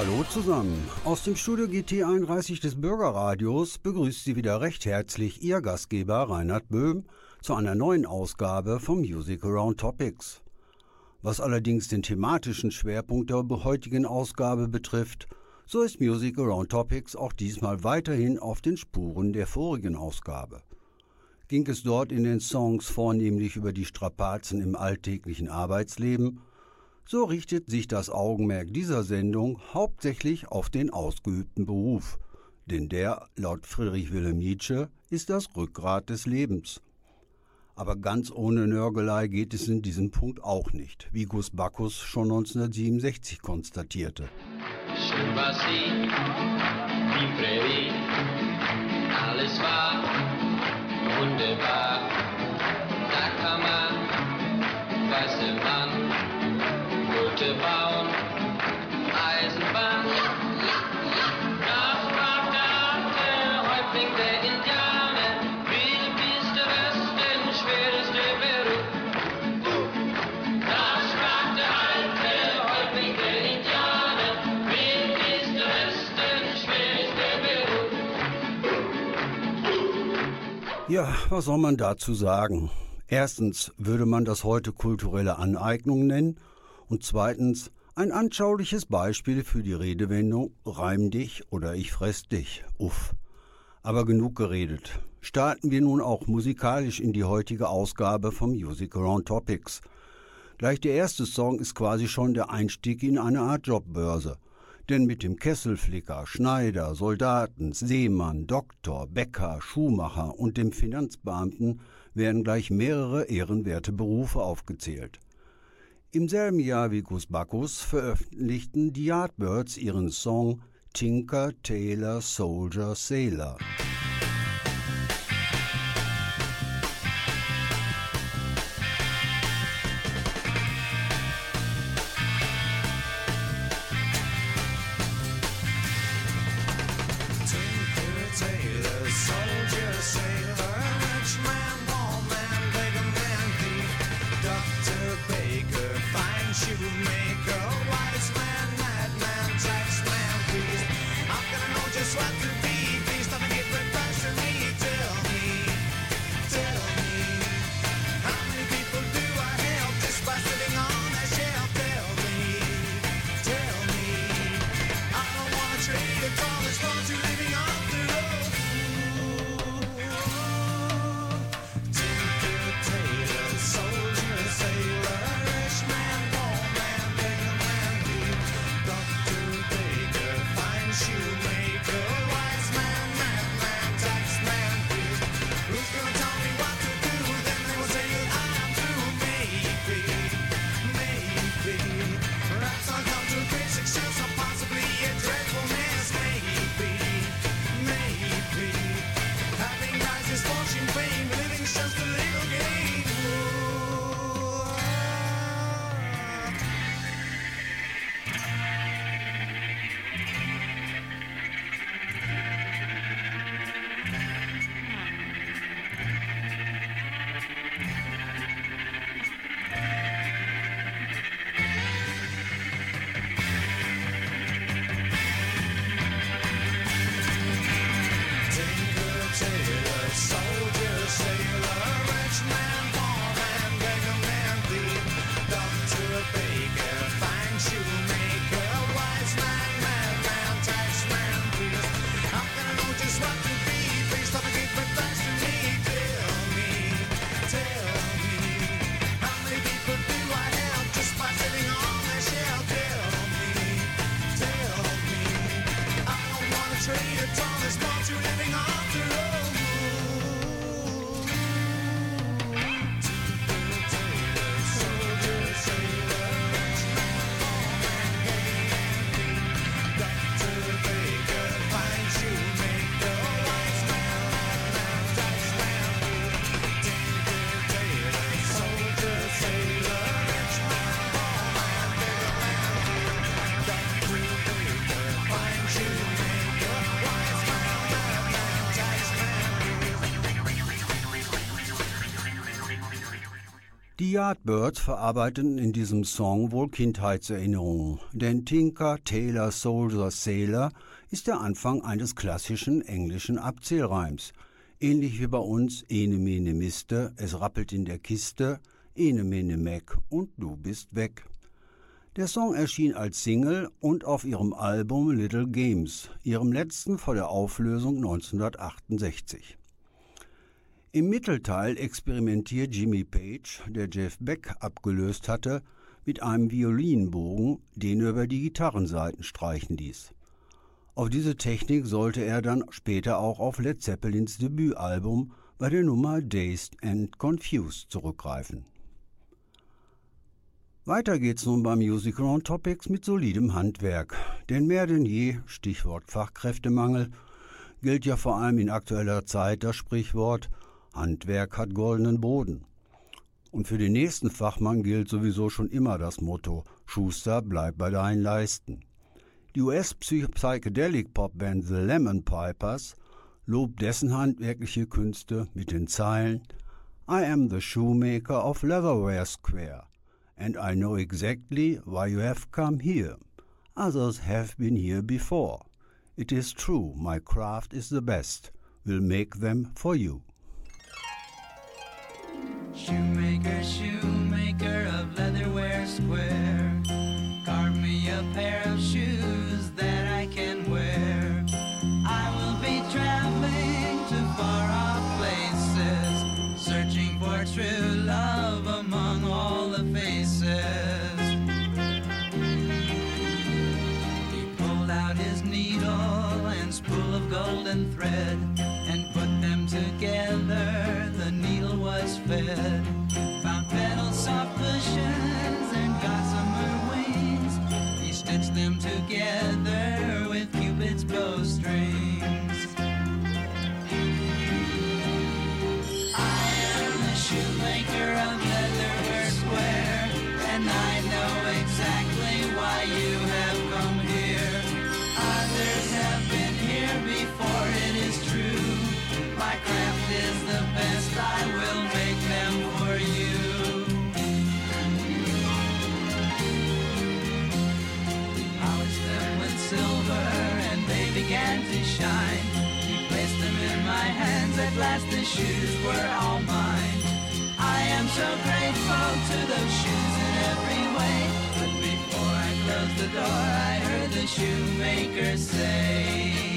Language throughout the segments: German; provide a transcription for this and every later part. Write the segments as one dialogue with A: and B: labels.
A: Hallo zusammen. Aus dem Studio GT 31 des Bürgerradios begrüßt Sie wieder recht herzlich Ihr Gastgeber Reinhard Böhm zu einer neuen Ausgabe vom Music Around Topics. Was allerdings den thematischen Schwerpunkt der heutigen Ausgabe betrifft, so ist Music Around Topics auch diesmal weiterhin auf den Spuren der vorigen Ausgabe. Ging es dort in den Songs vornehmlich über die Strapazen im alltäglichen Arbeitsleben, so richtet sich das Augenmerk dieser Sendung hauptsächlich auf den ausgeübten Beruf, denn der, laut Friedrich Wilhelm Nietzsche, ist das Rückgrat des Lebens. Aber ganz ohne Nörgelei geht es in diesem Punkt auch nicht, wie Gus Bacchus schon 1967 konstatierte. Alles war wunderbar. Da kann man, weiße Mann, Ja, was soll man dazu sagen? Erstens würde man das heute kulturelle Aneignung nennen und zweitens ein anschauliches Beispiel für die Redewendung Reim dich oder ich fress dich. Uff. Aber genug geredet. Starten wir nun auch musikalisch in die heutige Ausgabe vom Music Around Topics. Gleich der erste Song ist quasi schon der Einstieg in eine Art Jobbörse. Denn mit dem Kesselflicker, Schneider, Soldaten, Seemann, Doktor, Bäcker, Schuhmacher und dem Finanzbeamten werden gleich mehrere ehrenwerte Berufe aufgezählt. Im selben Jahr wie Gus Bacchus veröffentlichten die Yardbirds ihren Song Tinker, Tailor, Soldier, Sailor.
B: traitor, Thomas, will you living
A: on. Yardbirds verarbeiten in diesem Song wohl Kindheitserinnerungen, denn Tinker, Taylor, Soldier, Sailor ist der Anfang eines klassischen englischen Abzählreims. Ähnlich wie bei uns Ene Mene Miste, es rappelt in der Kiste, Ene Mene Mac und du bist weg. Der Song erschien als Single und auf ihrem Album Little Games, ihrem letzten vor der Auflösung 1968. Im Mittelteil experimentiert Jimmy Page, der Jeff Beck abgelöst hatte, mit einem Violinbogen, den er über die Gitarrenseiten streichen ließ. Auf diese Technik sollte er dann später auch auf Led Zeppelins Debütalbum bei der Nummer Dazed and Confused zurückgreifen. Weiter geht's nun beim Musical on Topics mit solidem Handwerk. Denn mehr denn je, Stichwort Fachkräftemangel, gilt ja vor allem in aktueller Zeit das Sprichwort Handwerk hat goldenen Boden. Und für den nächsten Fachmann gilt sowieso schon immer das Motto Schuster, bleib bei deinen Leisten. Die US-Psychedelic-Popband The Lemon Pipers lobt dessen handwerkliche Künste mit den Zeilen I am the shoemaker of Leatherware Square, and I know exactly why you have come here. Others have been here before. It is true, my craft is the best. Will make them for you.
B: Shoemaker, shoemaker of leatherware square, carve me a pair of shoes that I can wear. I will be traveling to far off places, searching for true love among all the faces. He pulled out his needle and spool of golden thread and put them together. Them together last the shoes were all mine. I am so grateful to those shoes in every way. But before I closed the door, I heard the shoemaker say.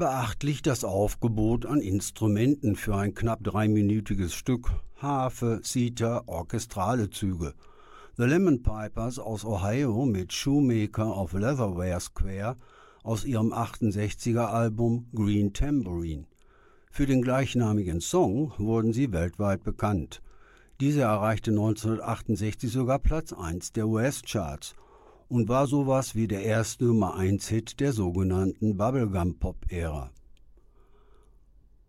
A: Beachtlich das Aufgebot an Instrumenten für ein knapp dreiminütiges Stück, Harfe, Zither, orchestrale Züge. The Lemon Pipers aus Ohio mit Shoemaker of Leatherware Square aus ihrem 68er Album Green Tambourine. Für den gleichnamigen Song wurden sie weltweit bekannt. Dieser erreichte 1968 sogar Platz 1 der US-Charts und war sowas wie der erste Nummer 1 Hit der sogenannten Bubblegum Pop Ära.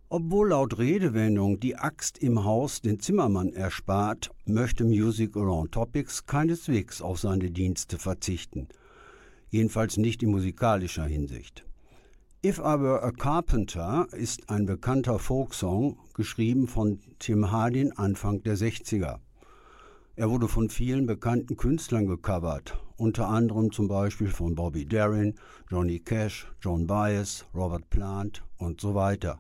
A: Obwohl laut Redewendung die Axt im Haus den Zimmermann erspart, möchte Music Around Topics keineswegs auf seine Dienste verzichten. Jedenfalls nicht in musikalischer Hinsicht. If I Were a Carpenter ist ein bekannter Folksong, geschrieben von Tim Hardin Anfang der 60er. Er wurde von vielen bekannten Künstlern gecovert, unter anderem zum Beispiel von Bobby Darin, Johnny Cash, John Baez, Robert Plant und so weiter.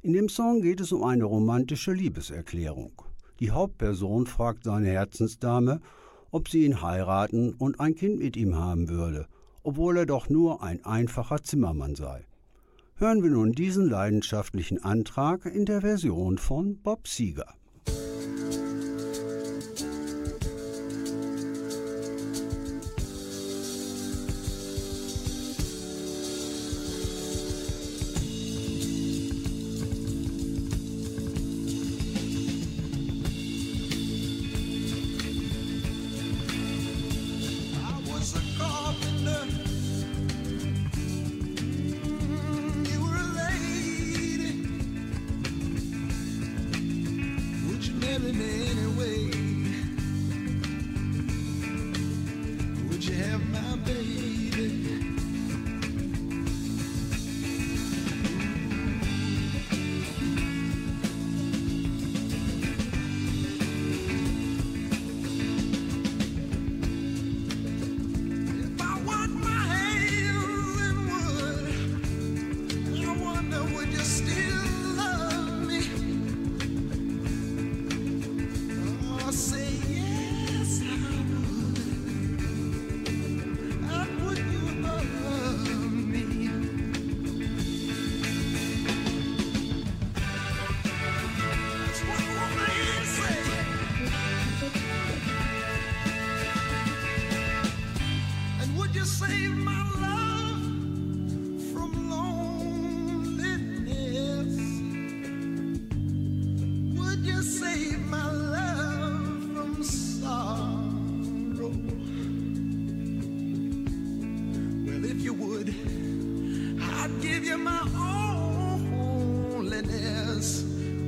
A: In dem Song geht es um eine romantische Liebeserklärung. Die Hauptperson fragt seine Herzensdame, ob sie ihn heiraten und ein Kind mit ihm haben würde, obwohl er doch nur ein einfacher Zimmermann sei. Hören wir nun diesen leidenschaftlichen Antrag in der Version von Bob Seger.
C: you save my love from sorrow? Well, if you would, I'd give you my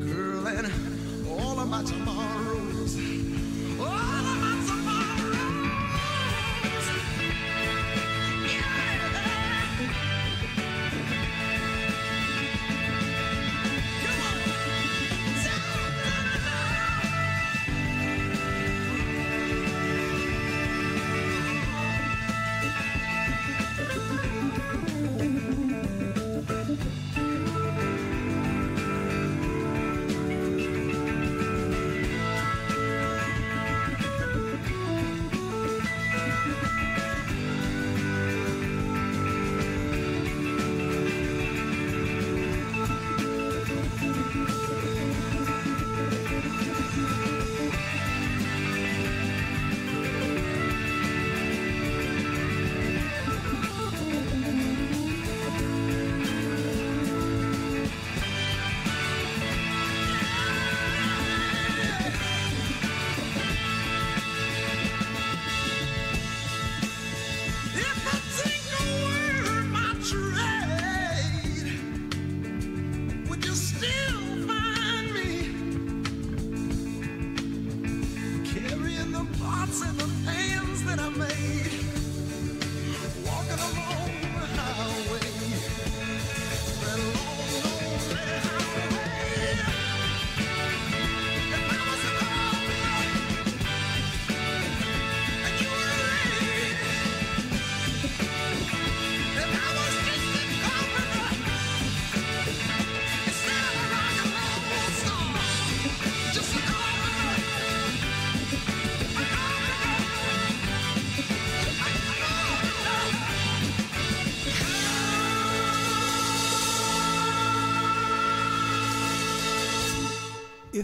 C: girl, and all of my tomorrow.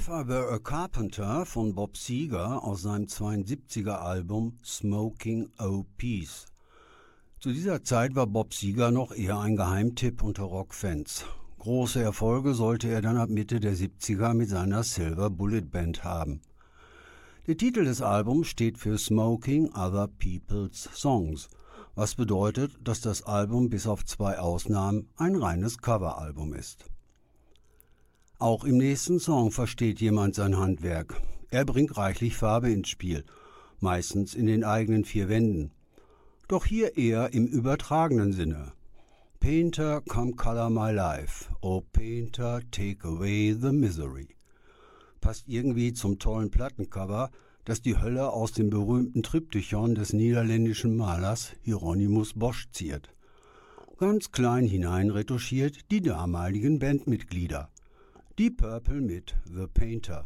A: If I Were a Carpenter von Bob Seger aus seinem 72er Album Smoking O Peace. Zu dieser Zeit war Bob Seger noch eher ein Geheimtipp unter Rockfans. Große Erfolge sollte er dann ab Mitte der 70er mit seiner Silver Bullet Band haben. Der Titel des Albums steht für Smoking Other People's Songs, was bedeutet, dass das Album bis auf zwei Ausnahmen ein reines Coveralbum ist. Auch im nächsten Song versteht jemand sein Handwerk. Er bringt reichlich Farbe ins Spiel, meistens in den eigenen vier Wänden. Doch hier eher im übertragenen Sinne. Painter, come color my life. Oh Painter, take away the misery. Passt irgendwie zum tollen Plattencover, das die Hölle aus dem berühmten Triptychon des niederländischen Malers Hieronymus Bosch ziert. Ganz klein hineinretuschiert die damaligen Bandmitglieder. Die Purple mit The Painter.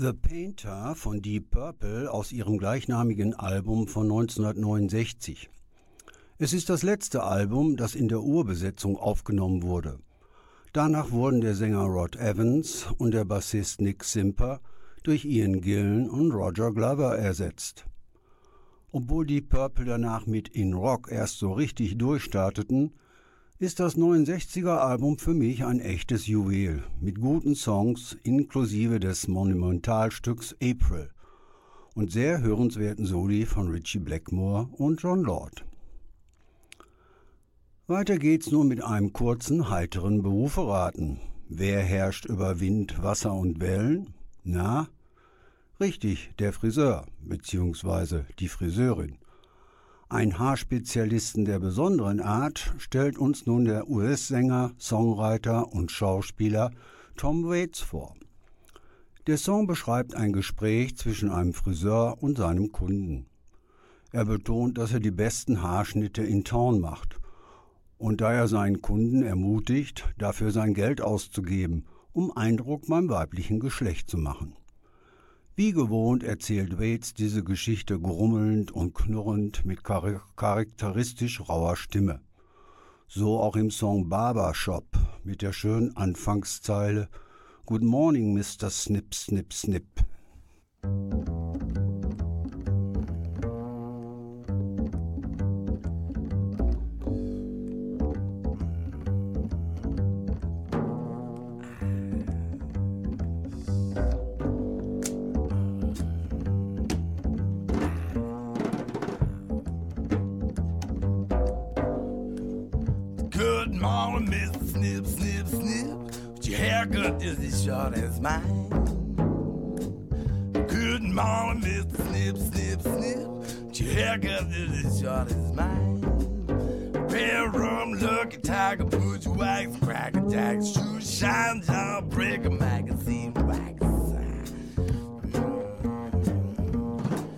D: The
A: Painter von Deep Purple aus ihrem gleichnamigen Album von 1969. Es ist das letzte Album, das in der Urbesetzung aufgenommen wurde. Danach wurden der Sänger Rod Evans und der Bassist Nick Simper durch Ian Gillen und Roger Glover ersetzt. Obwohl die Purple danach mit In Rock erst so richtig durchstarteten, ist das 69er Album für mich ein echtes Juwel mit guten Songs inklusive des Monumentalstücks April und sehr hörenswerten Soli von Richie Blackmore und John Lord. Weiter geht's nun mit einem kurzen, heiteren Beruferaten. Wer herrscht über Wind, Wasser und Wellen? Na? Richtig, der Friseur bzw. die Friseurin. Ein Haarspezialisten der besonderen Art stellt uns nun der US-Sänger, Songwriter und Schauspieler Tom Waits vor. Der Song beschreibt ein Gespräch zwischen einem Friseur und seinem Kunden. Er betont, dass er die besten Haarschnitte in Town macht und da er seinen Kunden ermutigt, dafür sein Geld auszugeben, um Eindruck beim weiblichen Geschlecht zu machen. Wie gewohnt erzählt Waits diese Geschichte grummelnd und knurrend mit char charakteristisch rauer Stimme. So auch im Song Barber Shop mit der schönen Anfangszeile Good morning, Mr. Snip, Snip, Snip.
E: Haircut is as short as mine. Good morning, Mr. Snip, Snip, Snip. Your haircut is as short as mine. Pair rum, lucky tiger, put your wax, cracker jacks, shoes, shine, jaw, break a magazine, wax.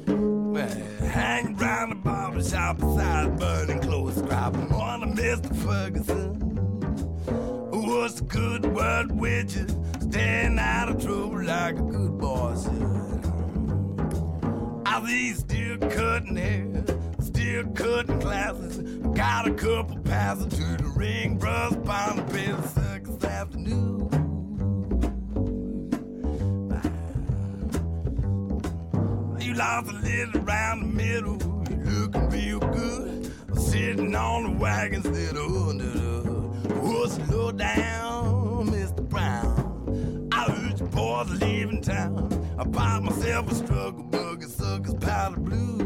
E: Mm. Well, hang round the barber shop beside burning clothes, scrap morning, Mr. Ferguson. What's good word with you? Staying out of trouble like a good boy should. Are these still cutting hair? Still cutting classes? Got a couple passes to the ring, bros, pound the pin circus afternoon. You lost a little around the middle. You looking real good. Sitting on the wagon instead of under the hood. What's low down, Mr. Brown? I heard your boys leaving town. I bought myself a struggle bug and suckers powder blue.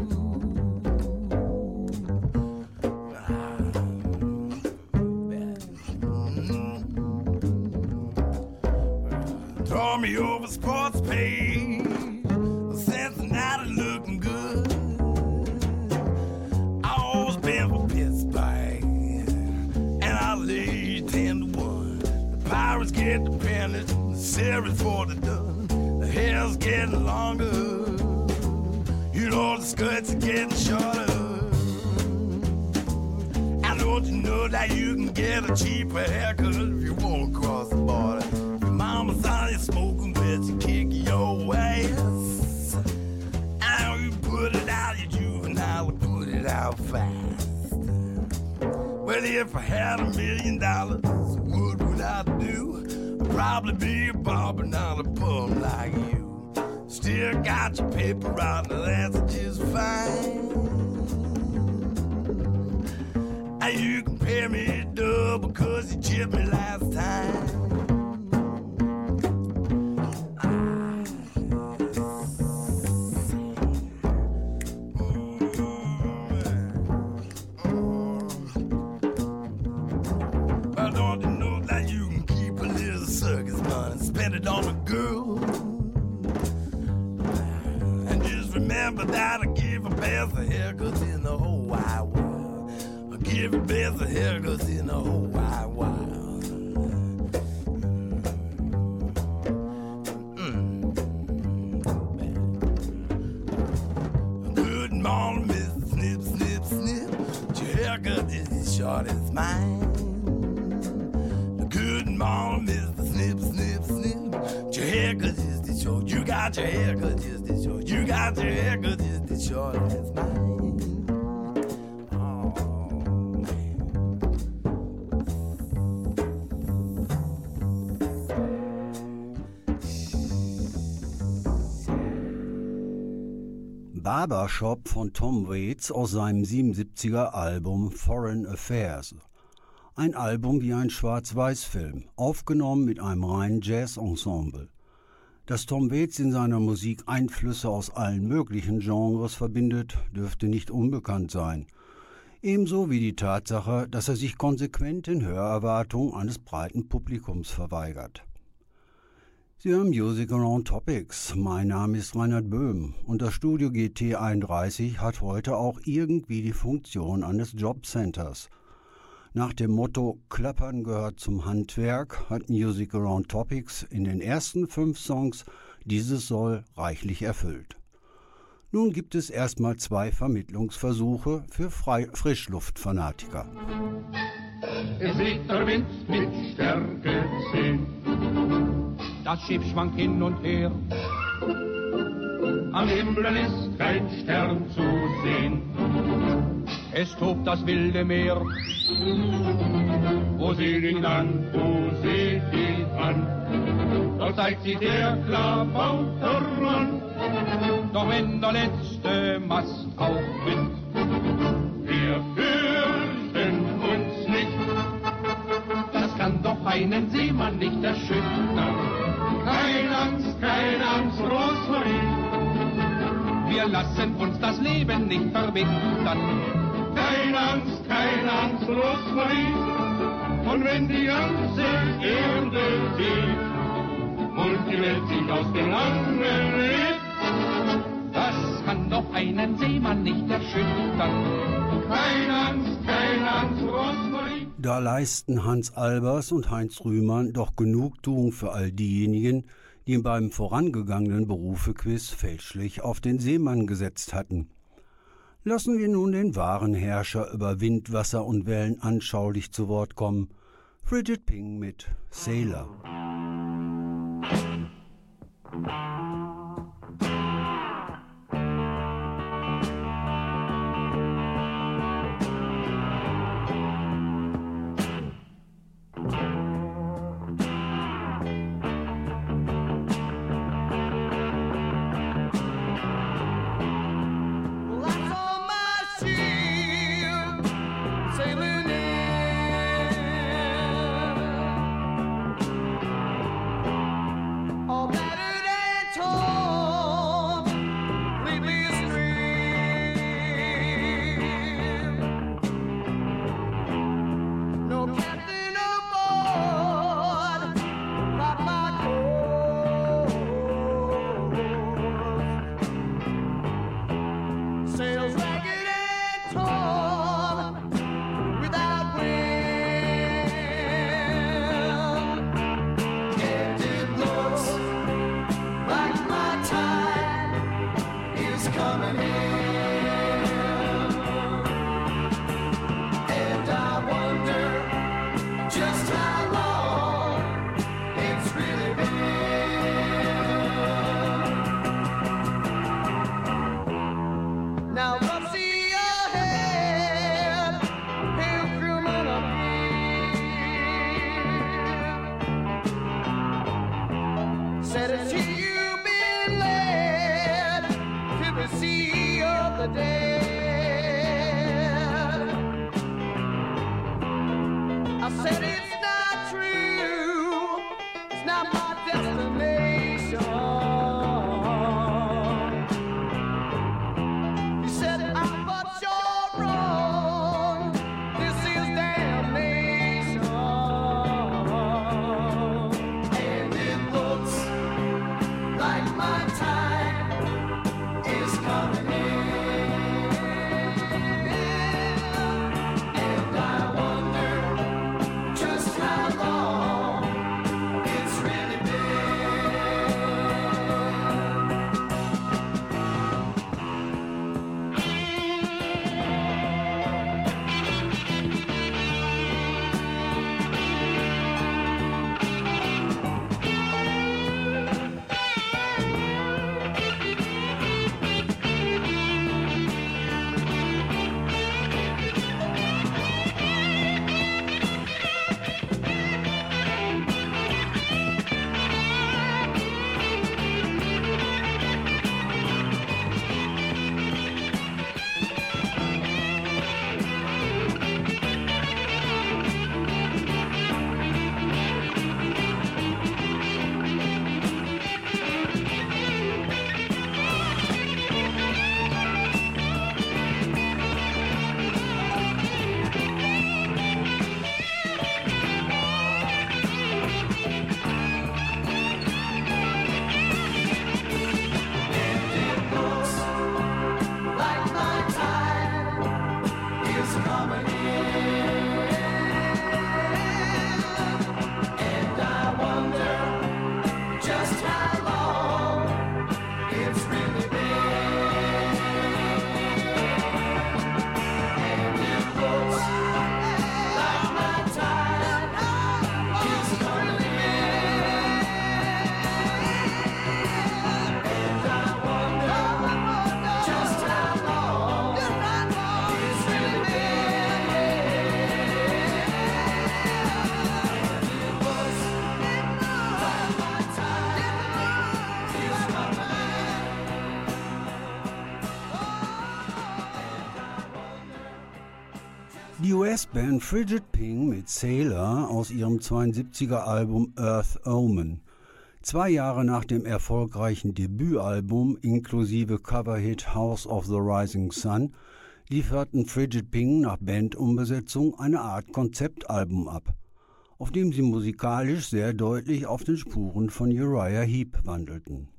E: Throw me over sports page. Series for the done. The hair's getting longer. You know the skirts are getting shorter. I don't you know that you can get a cheaper haircut if you won't cross the border. Your mama saw you smoking, but you kick your ass. Now you put it out, you juvenile, put it out fast. Well, if I had a million dollars, what would I do? Probably be a barber, not a bum like you. Still got your paper route, now that's just fine. And you compare me double cause you chipped me last time. remember that I give a best of haircuts in the whole wide world. I give a best of haircuts in the whole wide world. Mm. morning, Miss Snip, Snip, Snip. Your haircut is as short as mine. Good morning, Miss Snip, Snip, Snip. Your haircut is as short. You got your haircut just got your haircut just the short as mine. Oh.
A: Barbershop von Tom Waits aus seinem 77er Album Foreign Affairs. Ein Album wie ein Schwarz-Weiß-Film, aufgenommen mit einem reinen Jazz-Ensemble. Dass Tom Waits in seiner Musik Einflüsse aus allen möglichen Genres verbindet, dürfte nicht unbekannt sein. Ebenso wie die Tatsache, dass er sich konsequent den Hörerwartungen eines breiten Publikums verweigert. Sie hören Music Around Topics. Mein Name ist Reinhard Böhm und das Studio GT31 hat heute auch irgendwie die Funktion eines Jobcenters. Nach dem Motto Klappern gehört zum Handwerk hat Music Around Topics in den ersten fünf Songs dieses Soll reichlich erfüllt. Nun gibt es erstmal zwei Vermittlungsversuche für Frei Frischluftfanatiker.
F: Es weht der Wind mit Stärke 10. Das Schiff schwankt hin und her. Am Himmel ist kein Stern zu sehen. Es tobt das wilde Meer. Wo sie ihn an, wo sie ihn an. Dort zeigt sie der Klabauter an. Doch wenn der letzte Mast auftritt, wir fürchten uns nicht. Das kann doch einen Seemann nicht erschüttern. Keine Angst, keine Angst, Rosmarie. Wir lassen uns das Leben nicht verbittern. Keine Angst, keine Angst, Rosmarie. Und wenn die ganze Erde weht und die Welt sich aus den Angeln lebt, das kann doch einen Seemann nicht erschüttern. Keine Angst, keine Angst, Rosmarie.
A: Da leisten Hans Albers und Heinz Rühmann doch Genugtuung für all diejenigen, die beim vorangegangenen Berufequiz fälschlich auf den Seemann gesetzt hatten. Lassen wir nun den wahren Herrscher über Wind, Wasser und Wellen anschaulich zu Wort kommen. Frigid Ping mit Sailor.
G: I said it's
A: US-Band Frigid Ping mit Sailor aus ihrem 72er-Album Earth Omen. Zwei Jahre nach dem erfolgreichen Debütalbum inklusive Coverhit House of the Rising Sun lieferten Frigid Ping nach Bandumbesetzung eine Art Konzeptalbum ab, auf dem sie musikalisch sehr deutlich auf den Spuren von Uriah Heep wandelten.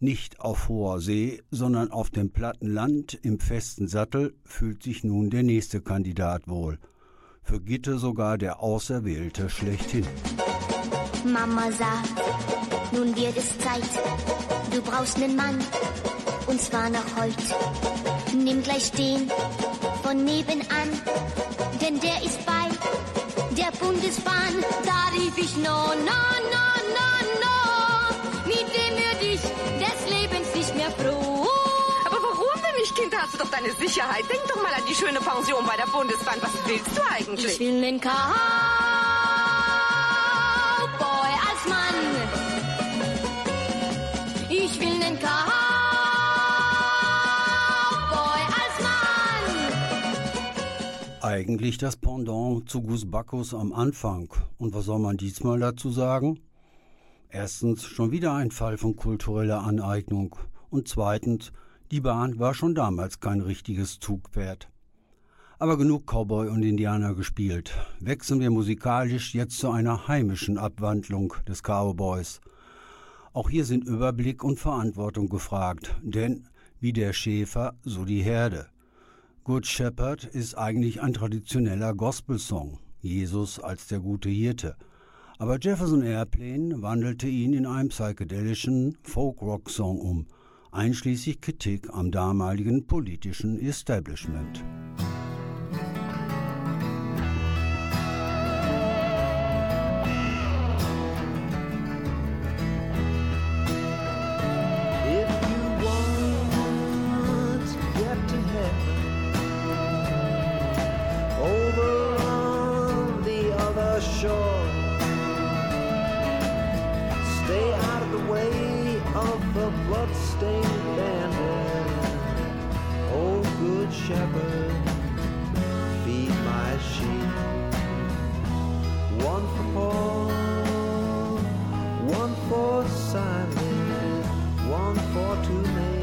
A: Nicht auf hoher See, sondern auf dem platten Land im festen Sattel fühlt sich nun der nächste Kandidat wohl. Für Gitte sogar der Auserwählte schlechthin.
H: Mama sagt, nun wird es Zeit. Du brauchst nen Mann, und zwar noch heut. Nimm gleich den von nebenan, denn der ist bei der Bundesbahn. Da rief ich no, no, no, no, no. Mit ich des Lebens nicht mehr froh.
I: Aber warum denn nicht, Kind? Da hast du doch deine Sicherheit. Denk doch mal an die schöne Pension bei der Bundesbahn. Was willst du eigentlich?
H: Ich will nen Cowboy als Mann. Ich will nen Cowboy als Mann.
A: Eigentlich das Pendant zu Gus Bacchus am Anfang. Und was soll man diesmal dazu sagen? Erstens schon wieder ein Fall von kultureller Aneignung. Und zweitens, die Bahn war schon damals kein richtiges Zugpferd. Aber genug Cowboy und Indianer gespielt. Wechseln wir musikalisch jetzt zu einer heimischen Abwandlung des Cowboys. Auch hier sind Überblick und Verantwortung gefragt, denn wie der Schäfer, so die Herde. Good Shepherd ist eigentlich ein traditioneller Gospelsong, Jesus als der gute Hirte. Aber Jefferson Airplane wandelte ihn in einen psychedelischen Folk-Rock-Song um, einschließlich Kritik am damaligen politischen Establishment.
C: If bloodstained bandit. Oh, good shepherd, feed my sheep. One for Paul, one for Simon, one for two make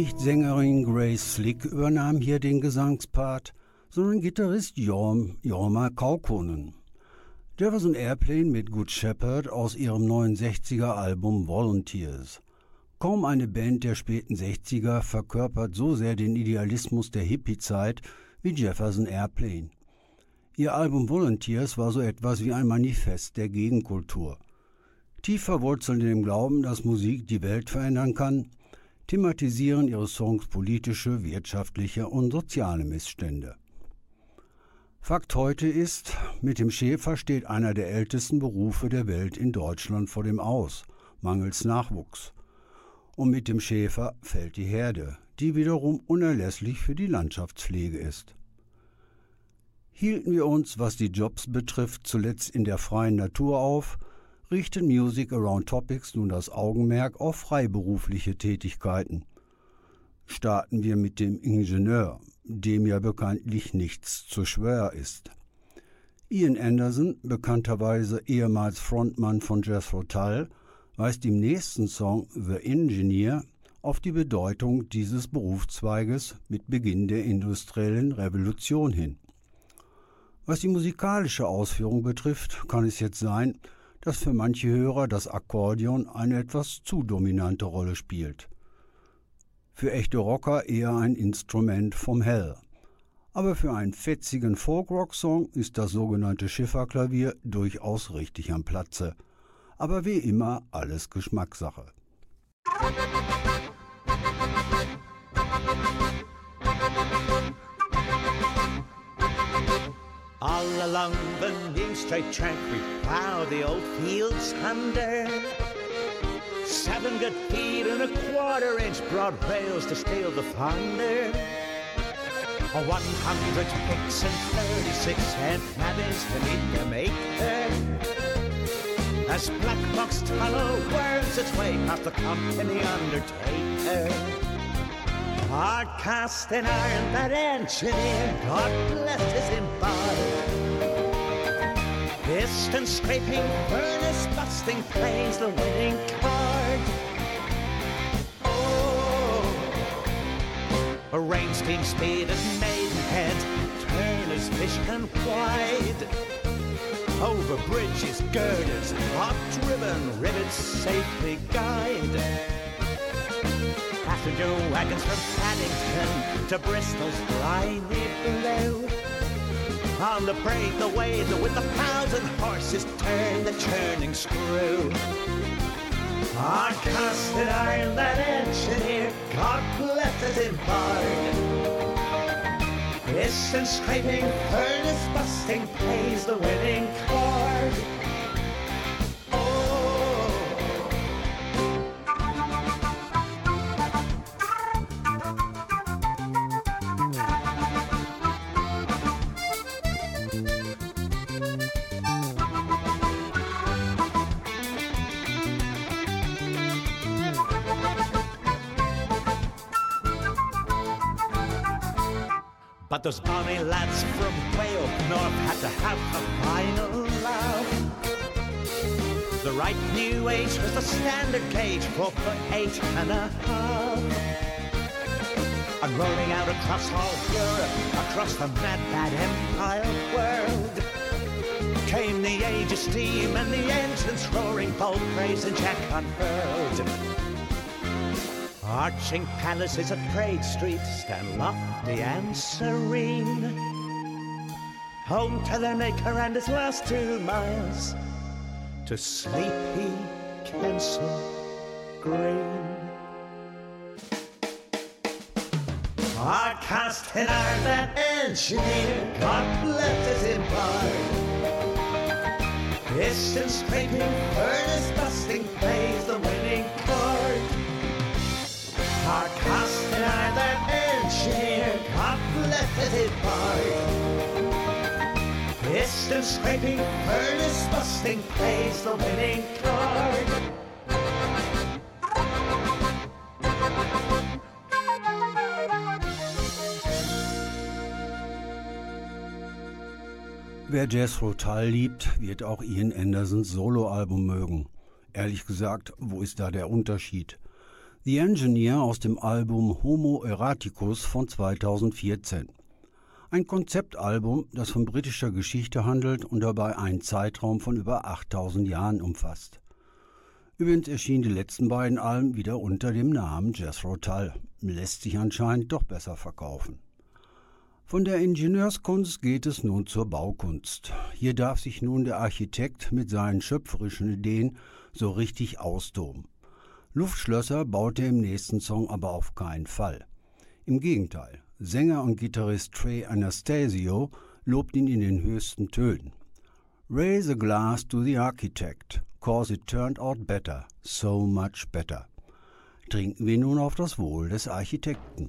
A: Nicht Sängerin Grace Slick übernahm hier den Gesangspart, sondern Gitarrist Jorm, Jorma Kaukonen. Jefferson Airplane mit Good Shepherd aus ihrem 69er Album Volunteers. Kaum eine Band der späten 60er verkörpert so sehr den Idealismus der Hippie-Zeit wie Jefferson Airplane. Ihr Album Volunteers war so etwas wie ein Manifest der Gegenkultur. Tief verwurzelt in dem Glauben, dass Musik die Welt verändern kann, thematisieren ihre Songs politische, wirtschaftliche und soziale Missstände. Fakt heute ist, mit dem Schäfer steht einer der ältesten Berufe der Welt in Deutschland vor dem Aus, mangels Nachwuchs. Und mit dem Schäfer fällt die Herde, die wiederum unerlässlich für die Landschaftspflege ist. Hielten wir uns, was die Jobs betrifft, zuletzt in der freien Natur auf, richten Music Around Topics nun das Augenmerk auf freiberufliche Tätigkeiten. Starten wir mit dem Ingenieur, dem ja bekanntlich nichts zu schwer ist. Ian Anderson, bekannterweise ehemals Frontmann von Jethro Tull, weist im nächsten Song The Engineer auf die Bedeutung dieses Berufszweiges mit Beginn der industriellen Revolution hin. Was die musikalische Ausführung betrifft, kann es jetzt sein, dass für manche Hörer das Akkordeon eine etwas zu dominante Rolle spielt. Für echte Rocker eher ein Instrument vom Hell. Aber für einen fetzigen Folk-Rock-Song ist das sogenannte Schifferklavier durchaus richtig am Platze. Aber wie immer alles Geschmackssache.
J: All along the new straight track we plow the old fields under. Seven good feet and a quarter inch broad rails to steal the thunder. A 100 picks and 36 cent nabbies to meet the maker. As Black Box Tunnel worms its way past the company undertaker. Hard cast in iron, that engineer, God bless his embodied. Piston scraping, furnace busting, plays the winning card. Oh, a rain steam speed at Maidenhead, Turner's vision wide. Over bridges, girders, hot driven, rivets safely guide passenger wagons from Paddington to Bristol's briny blue. On the brake, the wave with a thousand horses turn the churning screw. Our casted iron, that engineer, God bless us in part. Piston scraping, furnace busting, plays the winning chord. Those bonny lads from way up north had to have the final laugh. The right new age was the standard gauge, four foot eight and a half. And rolling out across all Europe, across the mad, mad empire world, came the age of steam and the engines roaring, bold praise and jack unfurled. Arching palaces of Trade Street stand lofty and serene. Home to their maker and his last two miles to sleepy Kensal Green. Our cast in iron that engineer, God bless his empire. Piston scraping, furnace busting, plays the Piston scraping, furnace busting, plays the winning chord.
A: Wer Jethro Tull liebt, wird auch Ian Andersons Soloalbum mögen. Ehrlich gesagt, wo ist da der Unterschied? The Engineer aus dem Album Homo Erraticus von 2014. Ein Konzeptalbum, das von britischer Geschichte handelt und dabei einen Zeitraum von über 8000 Jahren umfasst. Übrigens erschienen die letzten beiden Alben wieder unter dem Namen Jethro Tull. Lässt sich anscheinend doch besser verkaufen. Von der Ingenieurskunst geht es nun zur Baukunst. Hier darf sich nun der Architekt mit seinen schöpferischen Ideen so richtig austoben. Luftschlösser baut er im nächsten Song aber auf keinen Fall. Im Gegenteil, Sänger und Gitarrist Trey Anastasio lobt ihn in den höchsten Tönen. Raise a glass to the architect, cause it turned out better, so much better. Trinken wir nun auf das Wohl des Architekten.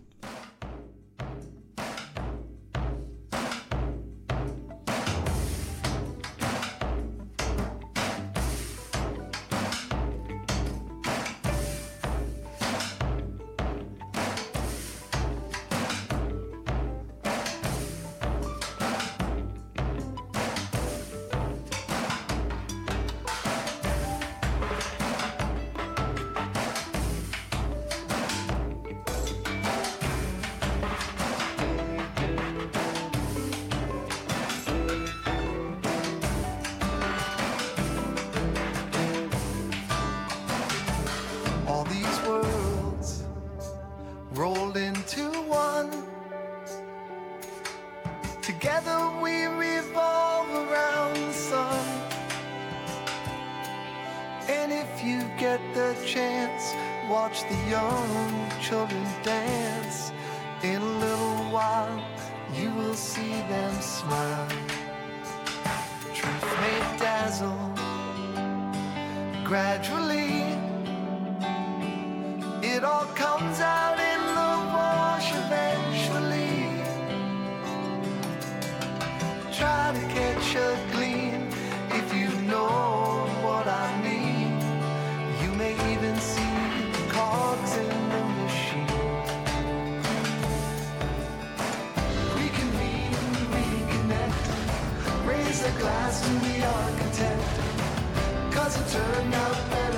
K: Cause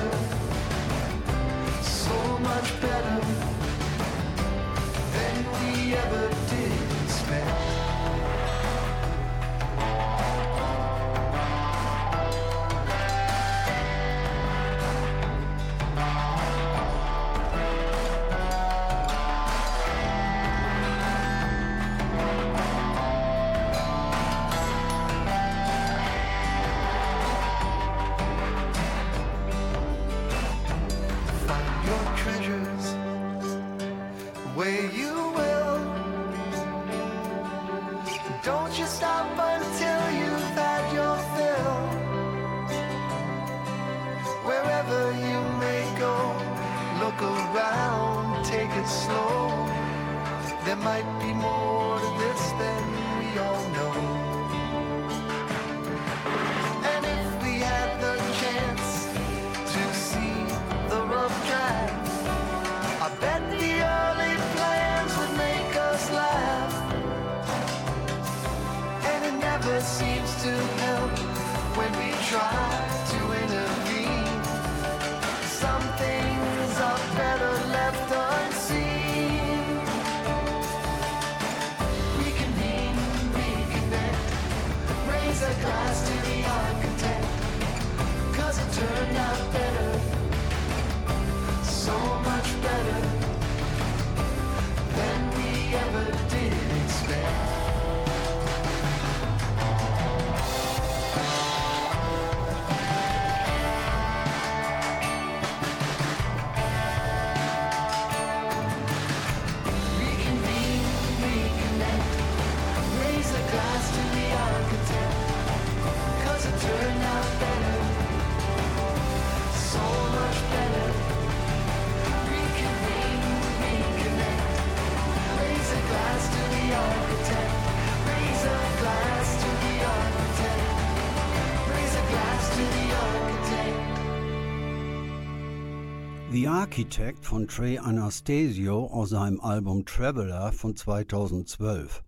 K: The Architect
A: von Trey Anastasio aus seinem Album Traveler von 2012.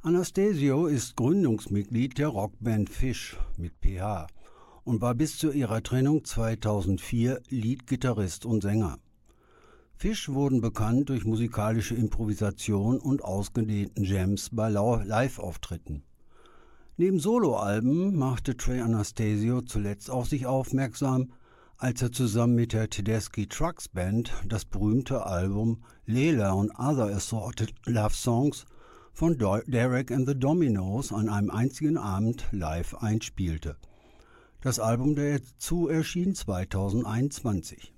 A: Anastasio ist Gründungsmitglied der Rockband Fish mit PH und war bis zu ihrer Trennung 2004 Leadgitarrist und Sänger. Fish wurden bekannt durch musikalische Improvisation und ausgedehnten Jams bei Live-Auftritten. Neben Soloalben machte Trey Anastasio zuletzt auf sich aufmerksam, als er zusammen mit der Tedeschi Trucks Band das berühmte Album Lela und Other Assorted Love Songs von Derek and the Dominos an einem einzigen Abend live einspielte. Das Album dazu erschien 2021.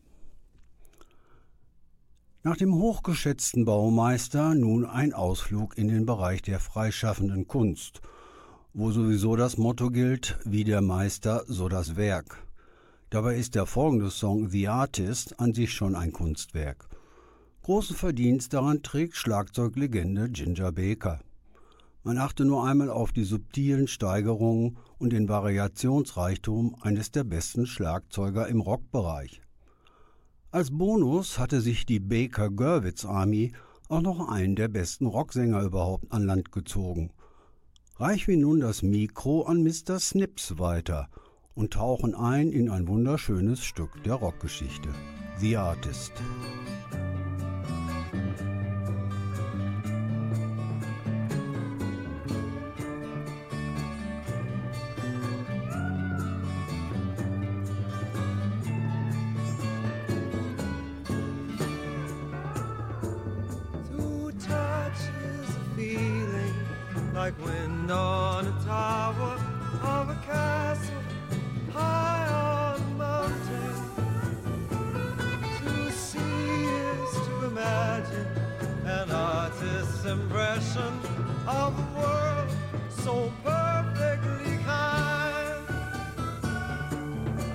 A: Nach dem hochgeschätzten Baumeister nun ein Ausflug in den Bereich der freischaffenden Kunst, wo sowieso das Motto gilt, wie der Meister, so das Werk. Dabei ist der folgende Song The Artist an sich schon ein Kunstwerk. Großen Verdienst daran trägt Schlagzeuglegende Ginger Baker. Man achte nur einmal auf die subtilen Steigerungen und den Variationsreichtum eines der besten Schlagzeuger im Rockbereich. Als Bonus hatte sich die Baker Gurwitz Army auch noch einen der besten Rocksänger überhaupt an Land gezogen. Reich wie nun das Mikro an Mr. Snips weiter und tauchen ein in ein wunderschönes Stück der Rockgeschichte. The Artist.
C: Like wind on a tower of a castle impression of a world so perfectly kind.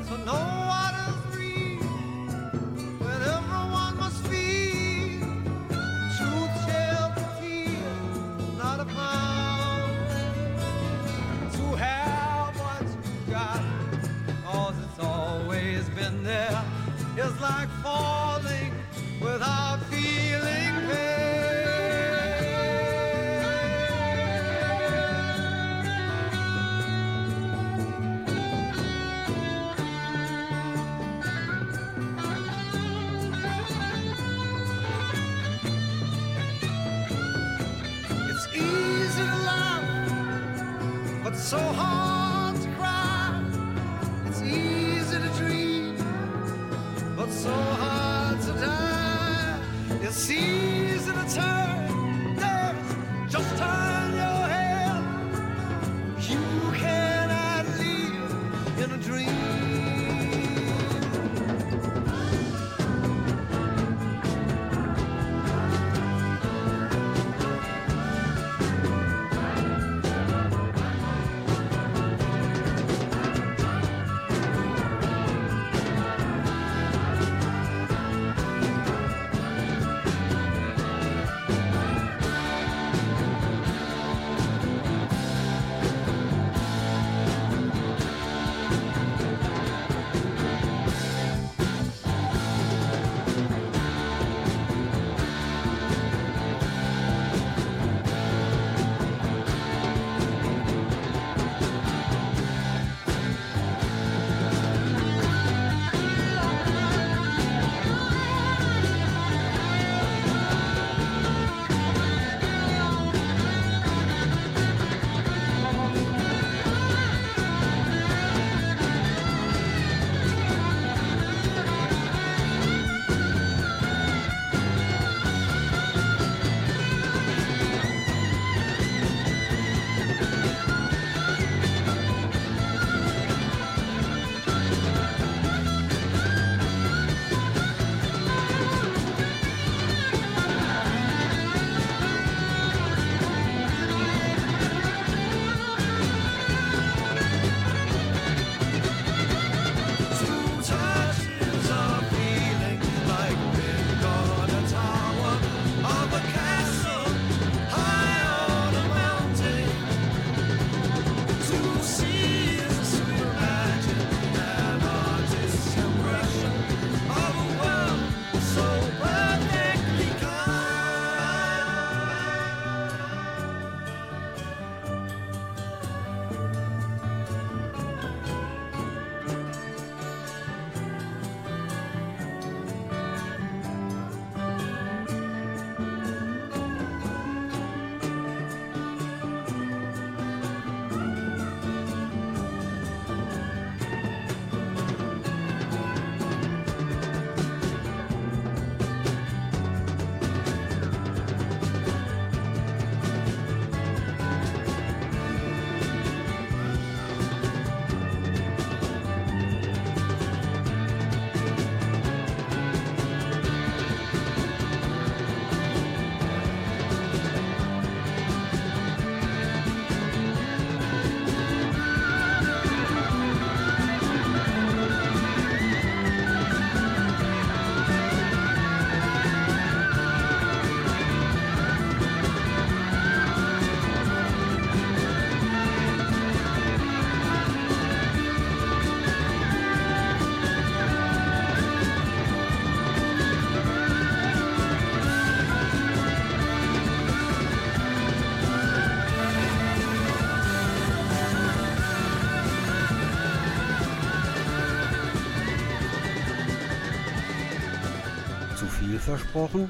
C: So no one is real when everyone must feel. Truth shall be not a pound. To have what you got, cause it's always been there, is like
L: versprochen?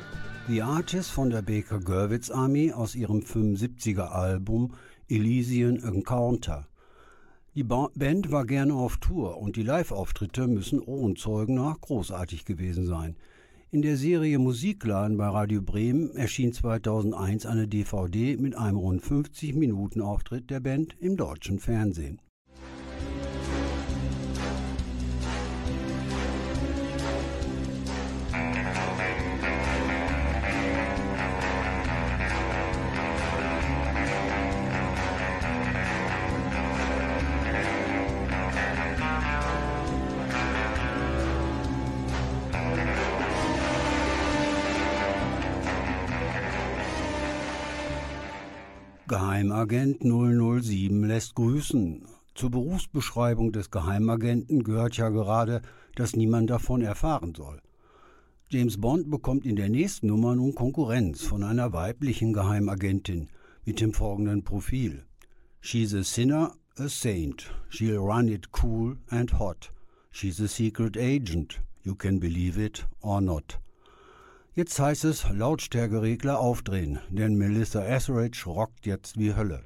L: The Artist von der Baker Gurwitz Army aus ihrem 75er Album Elysian Encounter. Die ba Band war gerne auf Tour und die Live-Auftritte müssen Ohrenzeugen nach großartig gewesen sein. In der Serie Musikladen bei Radio Bremen erschien 2001 eine DVD mit einem rund 50 Minuten Auftritt der Band im deutschen Fernsehen. Geheimagent 007 lässt grüßen. Zur Berufsbeschreibung des Geheimagenten gehört ja gerade, dass niemand davon erfahren soll. James Bond bekommt in der nächsten Nummer nun Konkurrenz von einer weiblichen Geheimagentin mit dem folgenden Profil. She's a sinner, a saint. She'll run it cool and hot. She's a secret agent. You can believe it or not. Jetzt heißt es Lautstärkeregler aufdrehen, denn Melissa Etheridge rockt jetzt wie Hölle.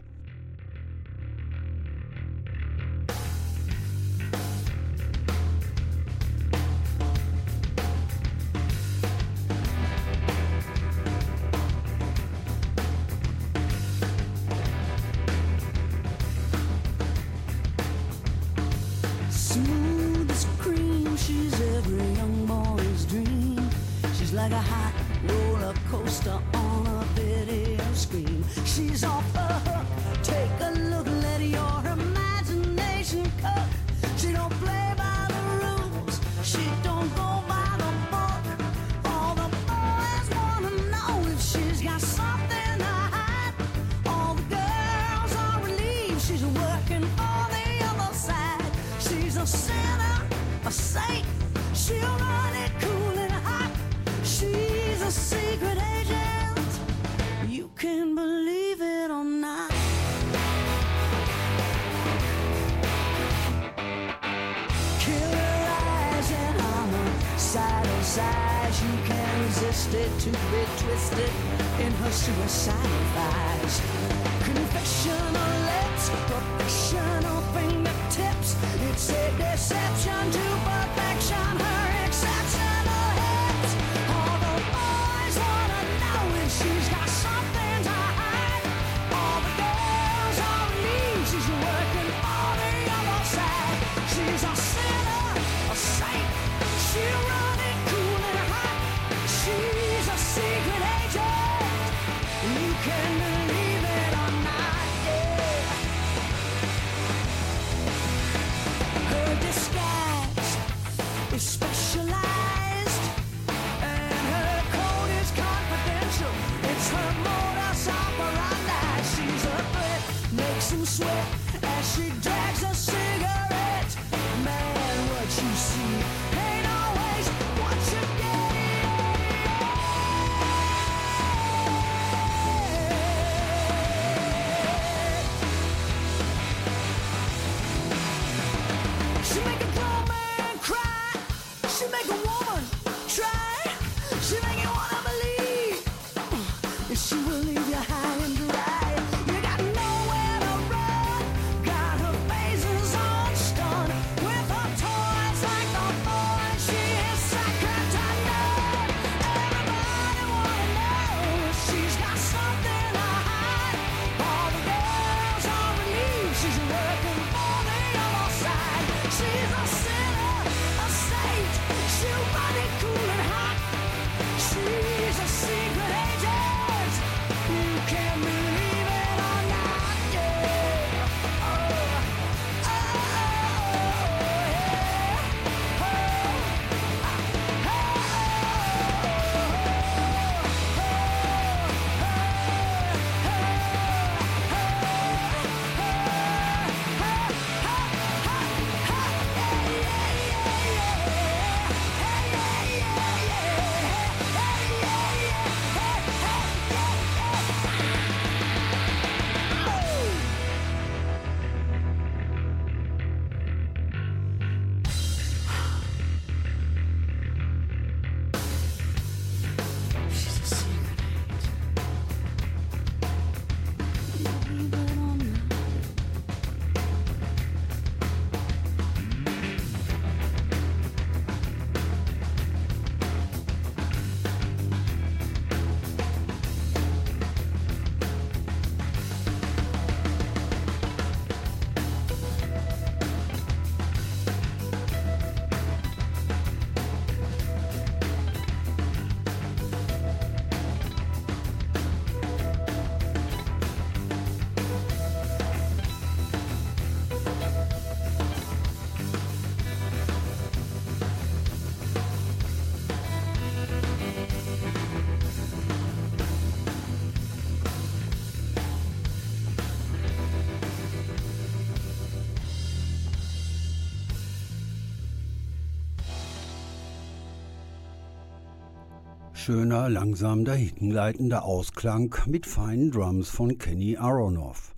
A: Schöner, langsam dahingleitender Ausklang mit feinen Drums von Kenny Aronoff.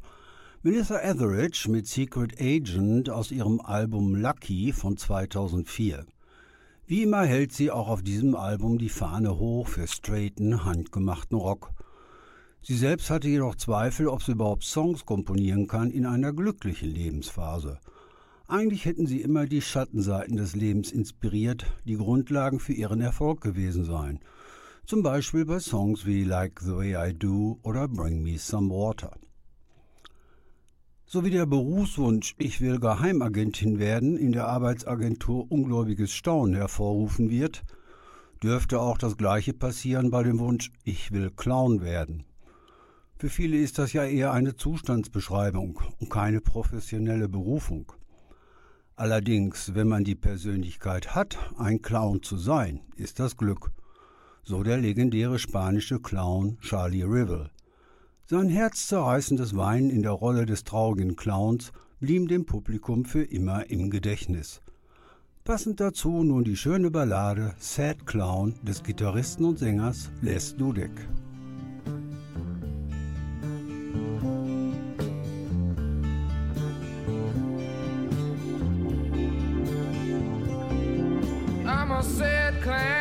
A: Melissa Etheridge mit Secret Agent aus ihrem Album Lucky von 2004. Wie immer hält sie auch auf diesem Album die Fahne hoch für straighten, handgemachten Rock. Sie selbst hatte jedoch Zweifel, ob sie überhaupt Songs komponieren kann in einer glücklichen Lebensphase. Eigentlich hätten sie immer die Schattenseiten des Lebens inspiriert, die Grundlagen für ihren Erfolg gewesen seien. Zum Beispiel bei Songs wie Like the Way I Do oder Bring Me Some Water. So wie der Berufswunsch Ich will Geheimagentin werden in der Arbeitsagentur ungläubiges Staunen hervorrufen wird, dürfte auch das gleiche passieren bei dem Wunsch Ich will Clown werden. Für viele ist das ja eher eine Zustandsbeschreibung und keine professionelle Berufung. Allerdings, wenn man die Persönlichkeit hat, ein Clown zu sein, ist das Glück. So der legendäre spanische Clown Charlie Rivel. Sein herzzerreißendes Weinen in der Rolle des traurigen Clowns blieb dem Publikum für immer im Gedächtnis. Passend dazu nun die schöne Ballade Sad Clown des Gitarristen und Sängers Les Dudek.
M: I'm a sad clown,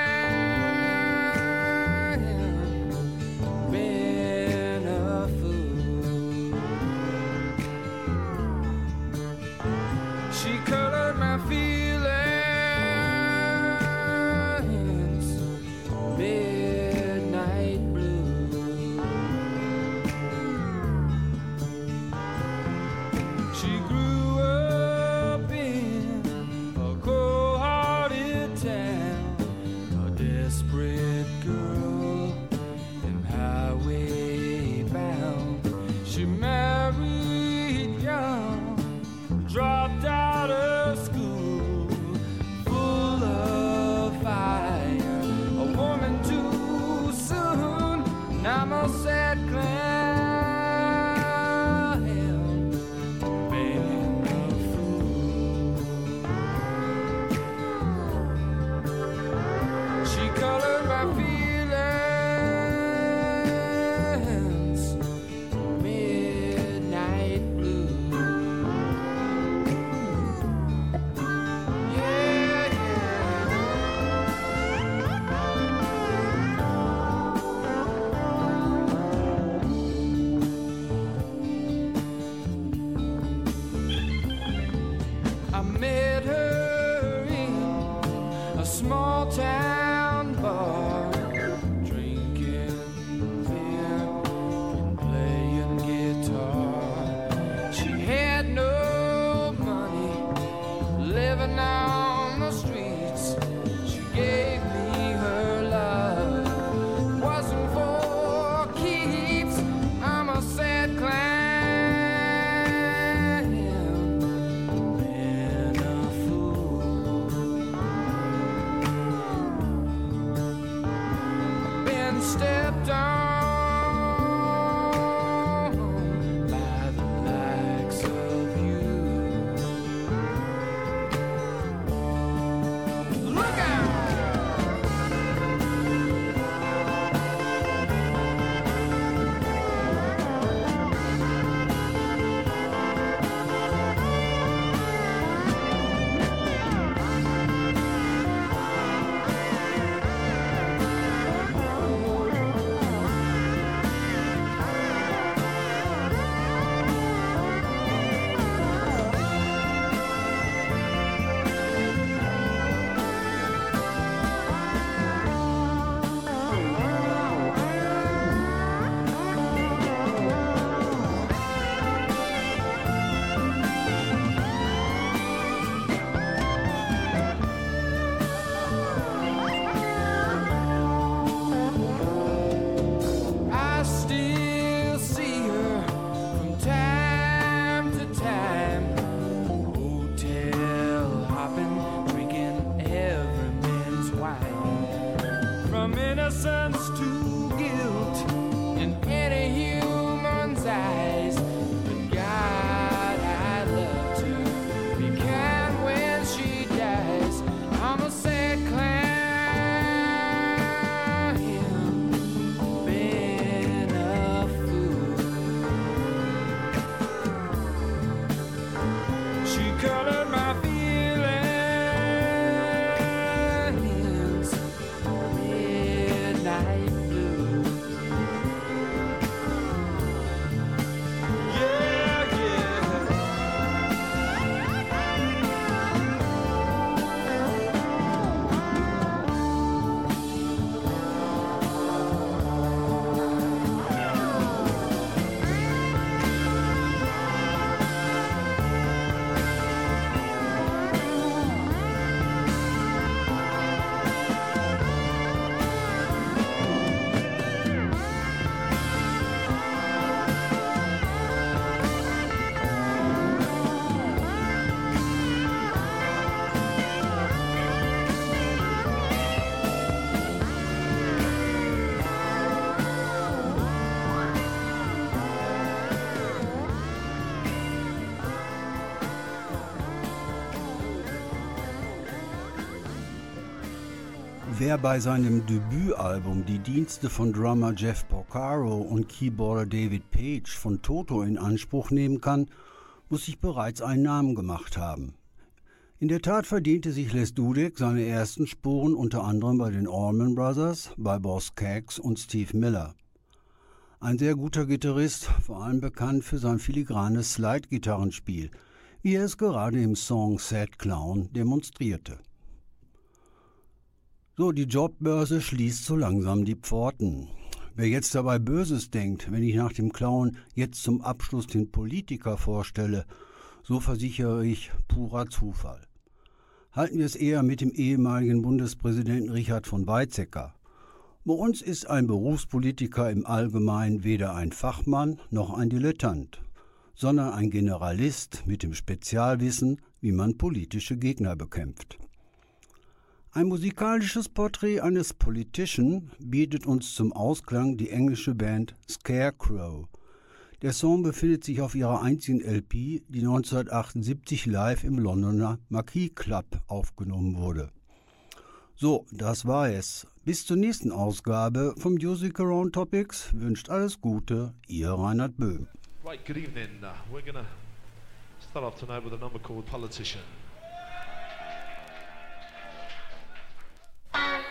A: Wer bei seinem Debütalbum die Dienste von Drummer Jeff Porcaro und Keyboarder David Page von Toto in Anspruch nehmen kann, muss sich bereits einen Namen gemacht haben. In der Tat verdiente sich Les Dudek seine ersten Spuren unter anderem bei den Allman Brothers, bei Boss Skaggs und Steve Miller. Ein sehr guter Gitarrist, vor allem bekannt für sein filigranes Slide-Gitarrenspiel, wie er es gerade im Song Sad Clown demonstrierte. So, die Jobbörse schließt so langsam die Pforten. Wer jetzt dabei Böses denkt, wenn ich nach dem Clown jetzt zum Abschluss den Politiker vorstelle, so versichere ich purer Zufall. Halten wir es eher mit dem ehemaligen Bundespräsidenten Richard von Weizsäcker. Bei uns ist ein Berufspolitiker im Allgemeinen weder ein Fachmann noch ein Dilettant, sondern ein Generalist mit dem Spezialwissen, wie man politische Gegner bekämpft. Ein musikalisches Porträt eines Politician bietet uns zum Ausklang die englische Band Scarecrow. Der Song befindet sich auf ihrer einzigen LP, die 1978 live im Londoner Marquis Club aufgenommen wurde. So, das war es. Bis zur nächsten Ausgabe vom Music Around Topics wünscht alles Gute, ihr Reinhard Böhm.
N: Right, good evening. Uh, we're to start off tonight with a number called Politician.
O: Bye.